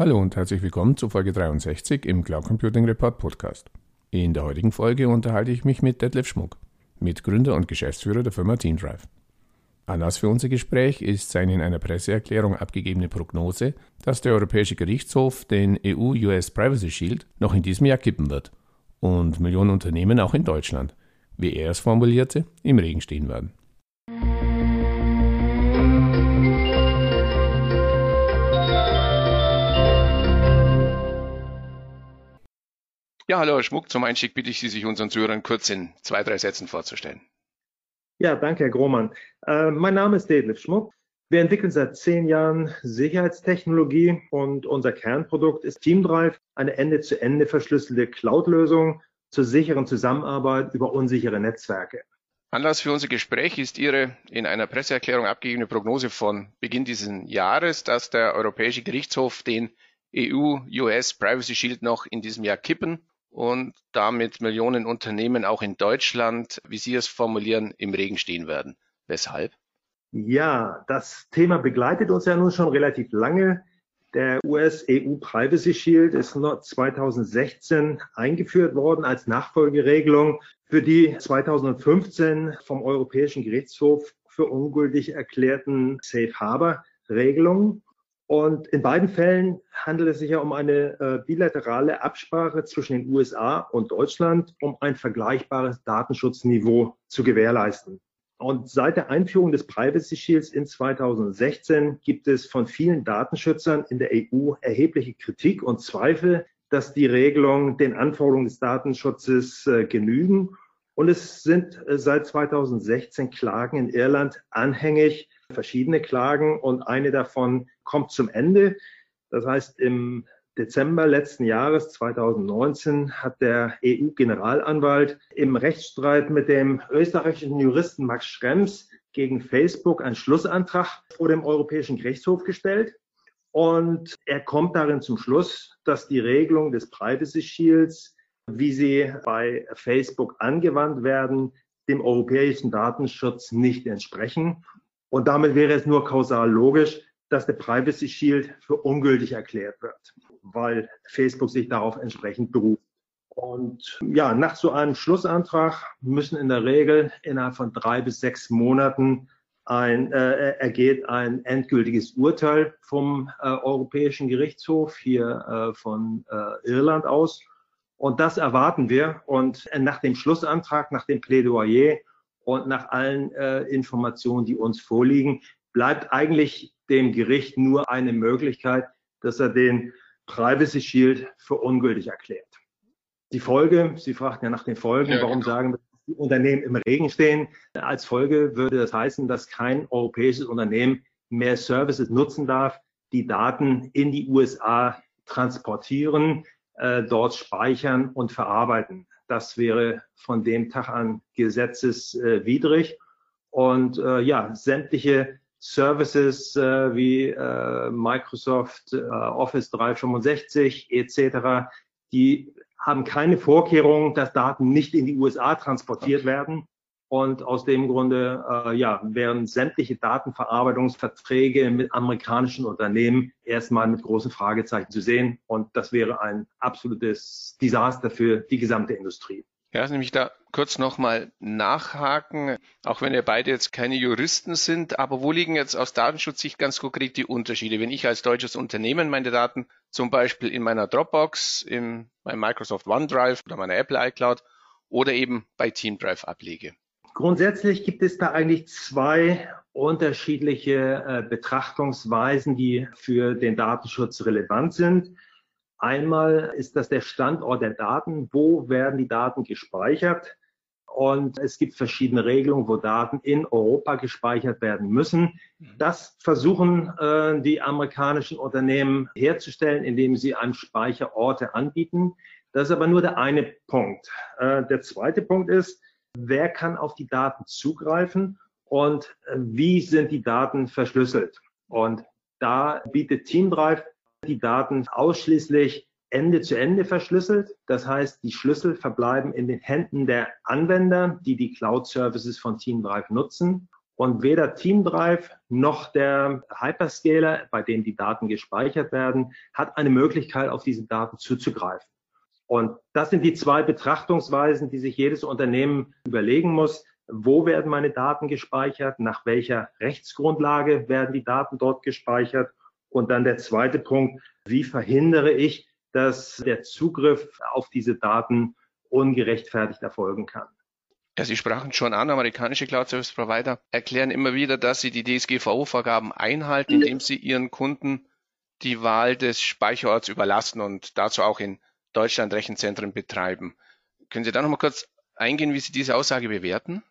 Hallo und herzlich willkommen zu Folge 63 im Cloud Computing Report Podcast. In der heutigen Folge unterhalte ich mich mit Detlef Schmuck, Mitgründer und Geschäftsführer der Firma TeamDrive. Anlass für unser Gespräch ist seine in einer Presseerklärung abgegebene Prognose, dass der Europäische Gerichtshof den EU-US Privacy Shield noch in diesem Jahr kippen wird und Millionen Unternehmen auch in Deutschland, wie er es formulierte, im Regen stehen werden. Ja, hallo Herr Schmuck. Zum Einstieg bitte ich Sie, sich unseren Zuhörern kurz in zwei, drei Sätzen vorzustellen. Ja, danke, Herr Grohmann. Äh, mein Name ist Detlef Schmuck. Wir entwickeln seit zehn Jahren Sicherheitstechnologie und unser Kernprodukt ist TeamDrive, eine Ende-zu-Ende verschlüsselte Cloud-Lösung zur sicheren Zusammenarbeit über unsichere Netzwerke. Anlass für unser Gespräch ist Ihre in einer Presseerklärung abgegebene Prognose von Beginn dieses Jahres, dass der Europäische Gerichtshof den EU-US Privacy Shield noch in diesem Jahr kippen und damit Millionen Unternehmen auch in Deutschland, wie Sie es formulieren, im Regen stehen werden. Weshalb? Ja, das Thema begleitet uns ja nun schon relativ lange. Der US-EU Privacy Shield ist 2016 eingeführt worden als Nachfolgeregelung für die 2015 vom Europäischen Gerichtshof für ungültig erklärten Safe Harbor Regelungen. Und in beiden Fällen handelt es sich ja um eine äh, bilaterale Absprache zwischen den USA und Deutschland, um ein vergleichbares Datenschutzniveau zu gewährleisten. Und seit der Einführung des Privacy Shields in 2016 gibt es von vielen Datenschützern in der EU erhebliche Kritik und Zweifel, dass die Regelungen den Anforderungen des Datenschutzes äh, genügen. Und es sind äh, seit 2016 Klagen in Irland anhängig, verschiedene Klagen und eine davon kommt zum Ende. Das heißt, im Dezember letzten Jahres 2019 hat der EU-Generalanwalt im Rechtsstreit mit dem österreichischen Juristen Max Schrems gegen Facebook einen Schlussantrag vor dem Europäischen Gerichtshof gestellt. Und er kommt darin zum Schluss, dass die Regelung des Privacy Shields, wie sie bei Facebook angewandt werden, dem europäischen Datenschutz nicht entsprechen und damit wäre es nur kausal logisch, dass der Privacy Shield für ungültig erklärt wird, weil Facebook sich darauf entsprechend beruft. Und ja, nach so einem Schlussantrag müssen in der Regel innerhalb von drei bis sechs Monaten ein, äh, ergeht ein endgültiges Urteil vom äh, Europäischen Gerichtshof hier äh, von äh, Irland aus. Und das erwarten wir. Und nach dem Schlussantrag, nach dem Plädoyer und nach allen äh, Informationen, die uns vorliegen, bleibt eigentlich dem Gericht nur eine Möglichkeit, dass er den Privacy Shield für ungültig erklärt. Die Folge, Sie fragten ja nach den Folgen, ja, warum genau. sagen die Unternehmen im Regen stehen? Als Folge würde das heißen, dass kein europäisches Unternehmen mehr Services nutzen darf, die Daten in die USA transportieren, äh, dort speichern und verarbeiten. Das wäre von dem Tag an gesetzeswidrig. Und äh, ja, sämtliche Services äh, wie äh, Microsoft äh, Office 365 etc., die haben keine Vorkehrung, dass Daten nicht in die USA transportiert werden. Und aus dem Grunde äh, ja, wären sämtliche Datenverarbeitungsverträge mit amerikanischen Unternehmen erstmal mit großen Fragezeichen zu sehen. Und das wäre ein absolutes Desaster für die gesamte Industrie. Ja, nämlich da kurz nochmal nachhaken, auch wenn ihr beide jetzt keine Juristen sind, aber wo liegen jetzt aus Datenschutzsicht ganz konkret die Unterschiede? Wenn ich als deutsches Unternehmen meine Daten zum Beispiel in meiner Dropbox, in meinem Microsoft OneDrive oder meiner Apple iCloud oder eben bei TeamDrive ablege. Grundsätzlich gibt es da eigentlich zwei unterschiedliche äh, Betrachtungsweisen, die für den Datenschutz relevant sind. Einmal ist das der Standort der Daten. Wo werden die Daten gespeichert? Und es gibt verschiedene Regelungen, wo Daten in Europa gespeichert werden müssen. Das versuchen äh, die amerikanischen Unternehmen herzustellen, indem sie einem Speicherorte anbieten. Das ist aber nur der eine Punkt. Äh, der zweite Punkt ist, wer kann auf die Daten zugreifen und äh, wie sind die Daten verschlüsselt. Und da bietet TeamDrive die Daten ausschließlich Ende zu Ende verschlüsselt. Das heißt, die Schlüssel verbleiben in den Händen der Anwender, die die Cloud-Services von TeamDrive nutzen. Und weder Teamdrive noch der Hyperscaler, bei dem die Daten gespeichert werden, hat eine Möglichkeit, auf diese Daten zuzugreifen. Und das sind die zwei Betrachtungsweisen, die sich jedes Unternehmen überlegen muss. Wo werden meine Daten gespeichert? Nach welcher Rechtsgrundlage werden die Daten dort gespeichert? Und dann der zweite Punkt, wie verhindere ich, dass der Zugriff auf diese Daten ungerechtfertigt erfolgen kann? Ja, Sie sprachen schon an, amerikanische Cloud Service Provider erklären immer wieder, dass sie die DSGVO-Vorgaben einhalten, indem sie ihren Kunden die Wahl des Speicherorts überlassen und dazu auch in Deutschland Rechenzentren betreiben. Können Sie da noch mal kurz eingehen, wie Sie diese Aussage bewerten?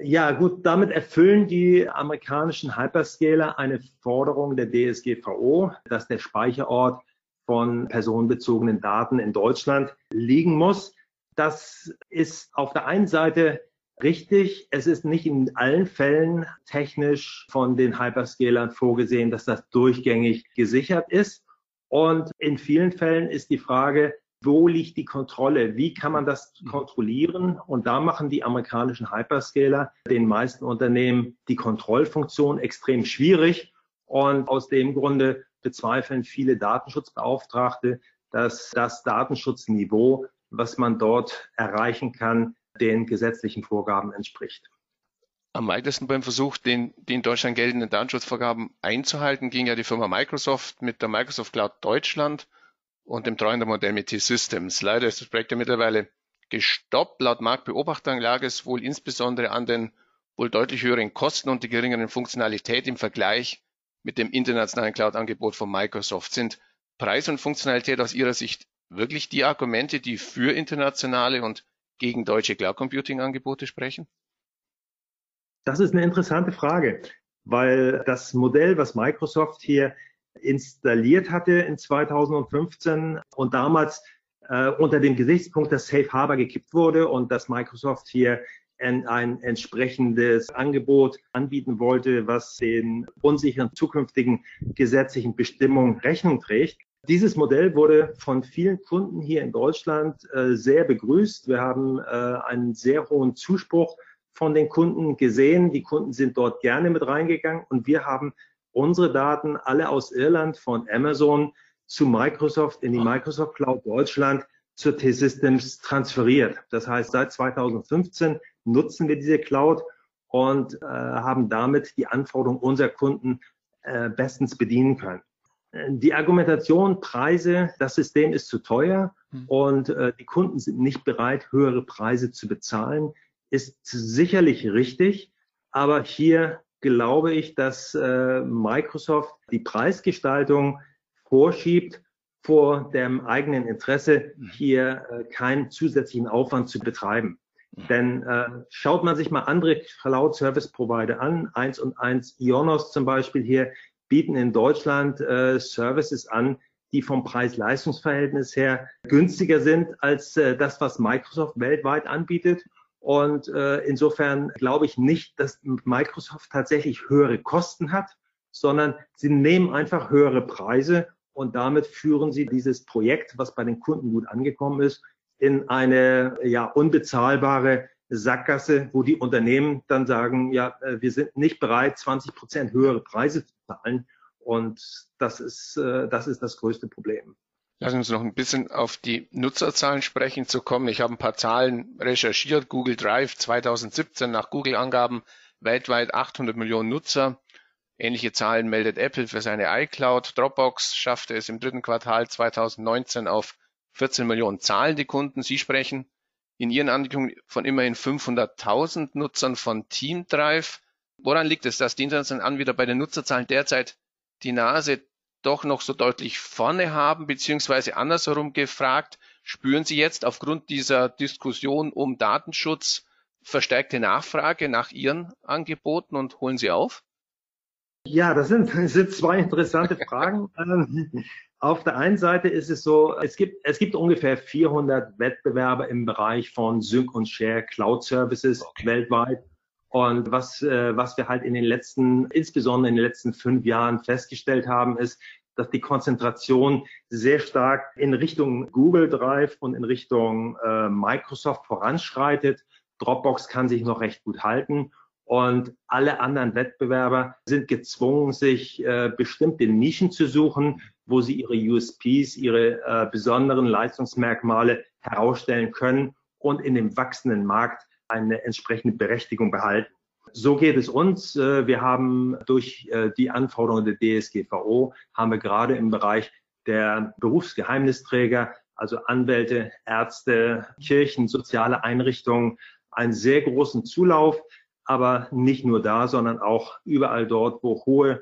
Ja, gut, damit erfüllen die amerikanischen Hyperscaler eine Forderung der DSGVO, dass der Speicherort von personenbezogenen Daten in Deutschland liegen muss. Das ist auf der einen Seite richtig. Es ist nicht in allen Fällen technisch von den Hyperscalern vorgesehen, dass das durchgängig gesichert ist. Und in vielen Fällen ist die Frage, wo liegt die Kontrolle? Wie kann man das kontrollieren? Und da machen die amerikanischen Hyperscaler den meisten Unternehmen die Kontrollfunktion extrem schwierig. Und aus dem Grunde bezweifeln viele Datenschutzbeauftragte, dass das Datenschutzniveau was man dort erreichen kann, den gesetzlichen Vorgaben entspricht. Am weitesten beim Versuch, den, die in Deutschland geltenden Datenschutzvorgaben einzuhalten, ging ja die Firma Microsoft mit der Microsoft Cloud Deutschland und dem Treuhandmodell mit T-Systems. Leider ist das Projekt ja mittlerweile gestoppt. Laut Marktbeobachtern lag es wohl insbesondere an den wohl deutlich höheren Kosten und die geringeren Funktionalität im Vergleich mit dem internationalen Cloud-Angebot von Microsoft. Sind Preis und Funktionalität aus Ihrer Sicht wirklich die Argumente, die für internationale und gegen deutsche Cloud Computing Angebote sprechen? Das ist eine interessante Frage, weil das Modell, was Microsoft hier installiert hatte in 2015 und damals äh, unter dem Gesichtspunkt, dass Safe Harbor gekippt wurde und dass Microsoft hier ein, ein entsprechendes Angebot anbieten wollte, was den unsicheren zukünftigen gesetzlichen Bestimmungen Rechnung trägt. Dieses Modell wurde von vielen Kunden hier in Deutschland äh, sehr begrüßt. Wir haben äh, einen sehr hohen Zuspruch von den Kunden gesehen. Die Kunden sind dort gerne mit reingegangen und wir haben unsere Daten alle aus Irland von Amazon zu Microsoft in die Microsoft Cloud Deutschland zur T-Systems transferiert. Das heißt, seit 2015 nutzen wir diese Cloud und äh, haben damit die Anforderungen unserer Kunden äh, bestens bedienen können die Argumentation, Preise, das System ist zu teuer mhm. und äh, die Kunden sind nicht bereit, höhere Preise zu bezahlen, ist sicherlich richtig. Aber hier glaube ich, dass äh, Microsoft die Preisgestaltung vorschiebt vor dem eigenen Interesse, hm. hier äh, keinen zusätzlichen Aufwand zu betreiben. Mhm. Denn äh, schaut man sich mal andere Cloud Service Provider an, eins und eins Ionos zum Beispiel hier, bieten in Deutschland äh, Services an, die vom Preis-Leistungs-Verhältnis her günstiger sind als äh, das, was Microsoft weltweit anbietet. Und äh, insofern glaube ich nicht, dass Microsoft tatsächlich höhere Kosten hat, sondern sie nehmen einfach höhere Preise und damit führen sie dieses Projekt, was bei den Kunden gut angekommen ist, in eine ja unbezahlbare Sackgasse, wo die Unternehmen dann sagen, ja, äh, wir sind nicht bereit, 20 Prozent höhere Preise zu zahlen. Und das ist, äh, das ist das größte Problem. Lassen Sie uns noch ein bisschen auf die Nutzerzahlen sprechen zu kommen. Ich habe ein paar Zahlen recherchiert. Google Drive 2017 nach Google-Angaben weltweit 800 Millionen Nutzer. Ähnliche Zahlen meldet Apple für seine iCloud. Dropbox schaffte es im dritten Quartal 2019 auf 14 Millionen zahlende Kunden. Sie sprechen in Ihren Ankündigungen von immerhin 500.000 Nutzern von TeamDrive. Woran liegt es, dass die internationalen Anbieter bei den Nutzerzahlen derzeit die Nase doch noch so deutlich vorne haben, beziehungsweise andersherum gefragt, spüren Sie jetzt aufgrund dieser Diskussion um Datenschutz verstärkte Nachfrage nach Ihren Angeboten und holen Sie auf? Ja, das sind, das sind zwei interessante Fragen. Ähm, auf der einen Seite ist es so, es gibt, es gibt ungefähr 400 Wettbewerber im Bereich von Sync und Share Cloud Services okay. weltweit. Und was, äh, was wir halt in den letzten, insbesondere in den letzten fünf Jahren festgestellt haben, ist, dass die Konzentration sehr stark in Richtung Google Drive und in Richtung äh, Microsoft voranschreitet. Dropbox kann sich noch recht gut halten. Und alle anderen Wettbewerber sind gezwungen, sich äh, bestimmte Nischen zu suchen, wo sie ihre USPs, ihre äh, besonderen Leistungsmerkmale herausstellen können und in dem wachsenden Markt eine entsprechende Berechtigung behalten. So geht es uns. Äh, wir haben durch äh, die Anforderungen der DSGVO haben wir gerade im Bereich der Berufsgeheimnisträger, also Anwälte, Ärzte, Kirchen, soziale Einrichtungen, einen sehr großen Zulauf, aber nicht nur da, sondern auch überall dort, wo hohe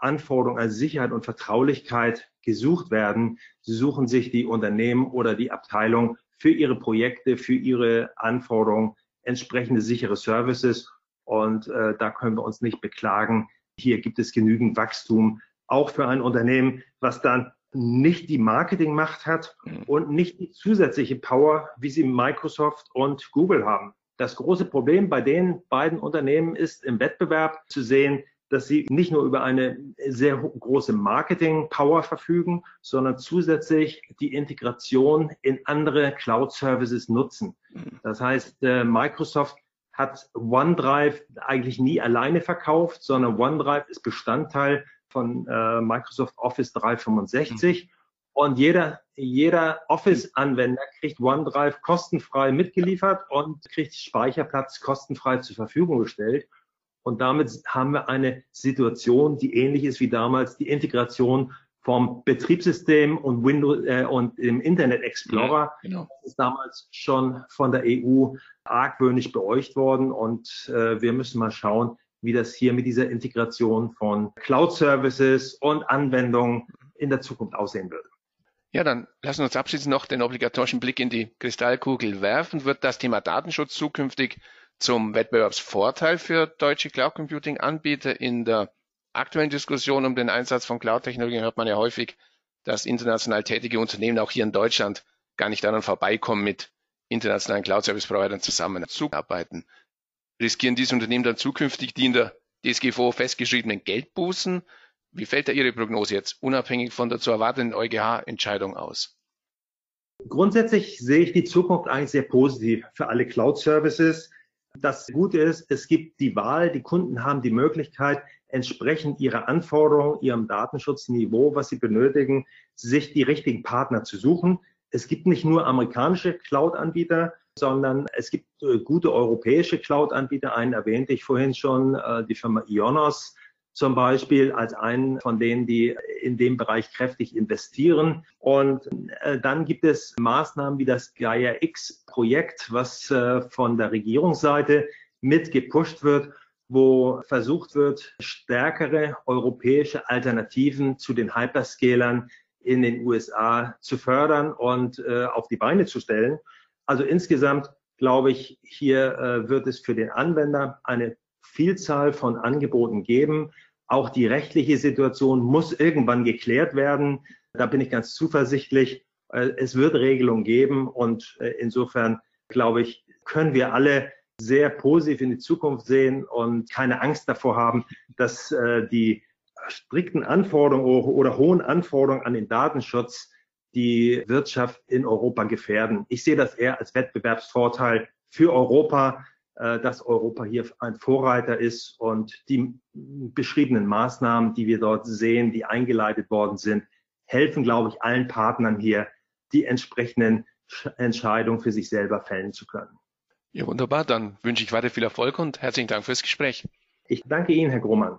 Anforderungen an Sicherheit und Vertraulichkeit gesucht werden, suchen sich die Unternehmen oder die Abteilung für ihre Projekte, für ihre Anforderungen entsprechende sichere Services. Und äh, da können wir uns nicht beklagen. Hier gibt es genügend Wachstum, auch für ein Unternehmen, was dann nicht die Marketingmacht hat mhm. und nicht die zusätzliche Power, wie sie Microsoft und Google haben. Das große Problem bei den beiden Unternehmen ist im Wettbewerb zu sehen, dass sie nicht nur über eine sehr große Marketing-Power verfügen, sondern zusätzlich die Integration in andere Cloud-Services nutzen. Mhm. Das heißt, äh, Microsoft hat OneDrive eigentlich nie alleine verkauft, sondern OneDrive ist Bestandteil von äh, Microsoft Office 365. Mhm. Und jeder, jeder Office-Anwender kriegt OneDrive kostenfrei mitgeliefert und kriegt Speicherplatz kostenfrei zur Verfügung gestellt. Und damit haben wir eine Situation, die ähnlich ist wie damals die Integration vom Betriebssystem und Windows äh, und im Internet Explorer. Ja, genau. Das ist damals schon von der EU argwöhnisch beäugt worden und äh, wir müssen mal schauen, wie das hier mit dieser Integration von Cloud Services und Anwendungen in der Zukunft aussehen wird. Ja, dann lassen wir uns abschließend noch den obligatorischen Blick in die Kristallkugel werfen. Wird das Thema Datenschutz zukünftig zum Wettbewerbsvorteil für deutsche Cloud Computing Anbieter. In der aktuellen Diskussion um den Einsatz von Cloud-Technologien hört man ja häufig, dass international tätige Unternehmen auch hier in Deutschland gar nicht daran vorbeikommen, mit internationalen Cloud-Service-Providern zusammenzuarbeiten. Riskieren diese Unternehmen dann zukünftig die in der DSGVO festgeschriebenen Geldbußen? Wie fällt da Ihre Prognose jetzt unabhängig von der zu erwartenden EuGH-Entscheidung aus? Grundsätzlich sehe ich die Zukunft eigentlich sehr positiv für alle Cloud-Services. Das Gute ist, es gibt die Wahl, die Kunden haben die Möglichkeit, entsprechend ihrer Anforderungen, ihrem Datenschutzniveau, was sie benötigen, sich die richtigen Partner zu suchen. Es gibt nicht nur amerikanische Cloud-Anbieter, sondern es gibt äh, gute europäische Cloud-Anbieter. Einen erwähnte ich vorhin schon, äh, die Firma Ionos, zum Beispiel als einen von denen, die in dem Bereich kräftig investieren. Und äh, dann gibt es Maßnahmen wie das Gaia X Projekt, was äh, von der Regierungsseite mit gepusht wird, wo versucht wird, stärkere europäische Alternativen zu den Hyperscalern in den USA zu fördern und äh, auf die Beine zu stellen. Also insgesamt glaube ich, hier äh, wird es für den Anwender eine Vielzahl von Angeboten geben. Auch die rechtliche Situation muss irgendwann geklärt werden. Da bin ich ganz zuversichtlich. Äh, es wird Regelungen geben und äh, insofern glaube ich, können wir alle sehr positiv in die Zukunft sehen und keine Angst davor haben, dass äh, die strikten Anforderungen oder hohen Anforderungen an den Datenschutz die Wirtschaft in Europa gefährden. Ich sehe das eher als Wettbewerbsvorteil für Europa, dass Europa hier ein Vorreiter ist und die beschriebenen Maßnahmen, die wir dort sehen, die eingeleitet worden sind, helfen, glaube ich, allen Partnern hier, die entsprechenden Entscheidungen für sich selber fällen zu können. Ja, wunderbar. Dann wünsche ich weiter viel Erfolg und herzlichen Dank fürs Gespräch. Ich danke Ihnen, Herr Grummann.